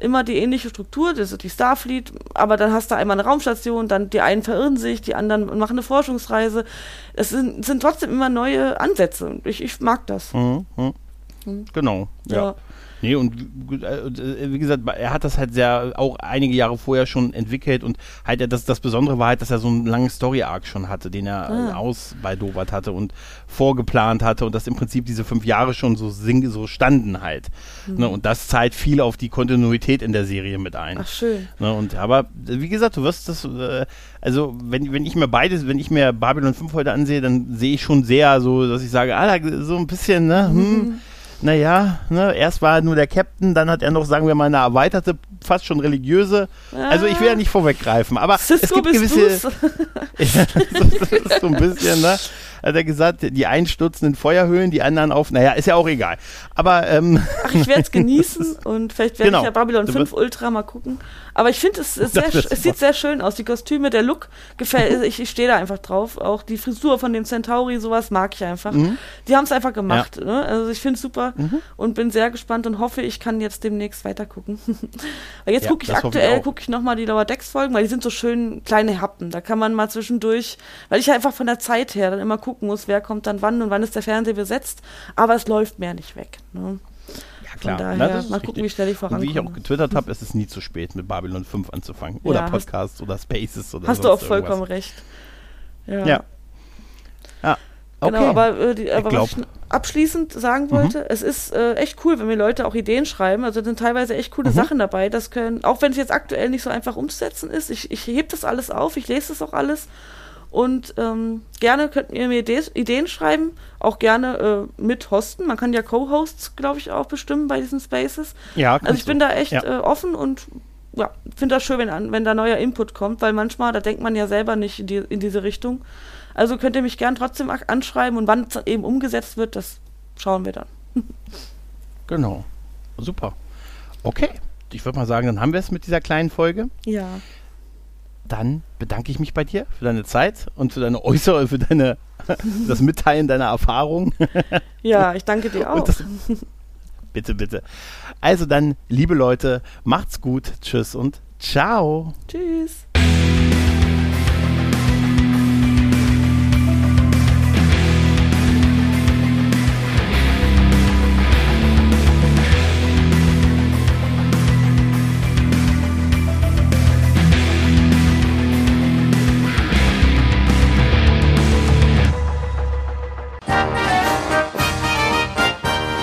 immer die ähnliche Struktur, das ist die Starfleet, aber dann hast du einmal eine Raumstation, dann die einen verirren sich, die anderen machen eine Forschungsreise. Es sind, sind trotzdem immer neue Ansätze. Ich, ich mag das. Mhm. Mhm. Genau, ja. ja. Nee, und äh, wie gesagt, er hat das halt sehr auch einige Jahre vorher schon entwickelt und halt das, das Besondere war halt, dass er so einen langen Story-Arc schon hatte, den er ah. ausbaldowert hatte und vorgeplant hatte und dass im Prinzip diese fünf Jahre schon so, sing, so standen halt. Mhm. Ne, und das zahlt viel auf die Kontinuität in der Serie mit ein. Ach, schön. Ne, und, aber wie gesagt, du wirst das, äh, also wenn, wenn ich mir beides, wenn ich mir Babylon 5 heute ansehe, dann sehe ich schon sehr so, dass ich sage, ah, so ein bisschen, ne, hm, mhm naja, ne, erst war er nur der Captain, dann hat er noch, sagen wir mal, eine erweiterte, fast schon religiöse. Also ich will ja nicht vorweggreifen, aber Cisco es gibt gewisse. ja, das ist so ein bisschen, ne? hat er gesagt, die einen stürzen in Feuerhöhlen, die anderen auf, naja, ist ja auch egal. Aber, ähm, Ach, ich werde es genießen und vielleicht werde genau. ich ja Babylon 5 Ultra mal gucken. Aber ich finde, es, es sieht sehr schön aus. Die Kostüme, der Look gefällt, ich, ich stehe da einfach drauf. Auch die Frisur von dem Centauri, sowas mag ich einfach. Mhm. Die haben es einfach gemacht. Ja. Ne? Also ich finde es super mhm. und bin sehr gespannt und hoffe, ich kann jetzt demnächst weiter gucken. jetzt ja, gucke ich aktuell, gucke ich nochmal die Lower Decks Folgen, weil die sind so schön kleine Happen. Da kann man mal zwischendurch, weil ich einfach von der Zeit her dann immer gucke, gucken muss, wer kommt dann wann und wann ist der Fernseher besetzt. Aber es läuft mehr nicht weg. Ne? Ja, klar. Von daher, Na, mal gucken, richtig. wie schnell ich vorankomme. Und wie ich auch getwittert habe, ist es nie zu spät, mit Babylon 5 anzufangen. Oder ja, Podcasts oder Spaces oder Hast du auch vollkommen irgendwas. recht. Ja. Ja. ja. Okay. Genau, aber, äh, die, aber was ich abschließend sagen mhm. wollte, mhm. es ist äh, echt cool, wenn mir Leute auch Ideen schreiben. Also sind teilweise echt coole mhm. Sachen dabei. Das können, auch wenn es jetzt aktuell nicht so einfach umzusetzen ist, ich, ich hebe das alles auf, ich lese das auch alles und ähm, gerne könnt ihr mir Ideen schreiben, auch gerne äh, mit hosten. Man kann ja Co-Hosts, glaube ich, auch bestimmen bei diesen Spaces. Ja, Also ich bin da echt ja. äh, offen und ja, finde das schön, wenn, wenn da neuer Input kommt, weil manchmal, da denkt man ja selber nicht in, die, in diese Richtung. Also könnt ihr mich gern trotzdem anschreiben und wann es eben umgesetzt wird, das schauen wir dann. genau. Super. Okay. Ich würde mal sagen, dann haben wir es mit dieser kleinen Folge. Ja dann bedanke ich mich bei dir für deine Zeit und für deine Äußere, für deine das Mitteilen deiner Erfahrungen. Ja, ich danke dir auch. Das, bitte, bitte. Also dann, liebe Leute, macht's gut. Tschüss und ciao. Tschüss.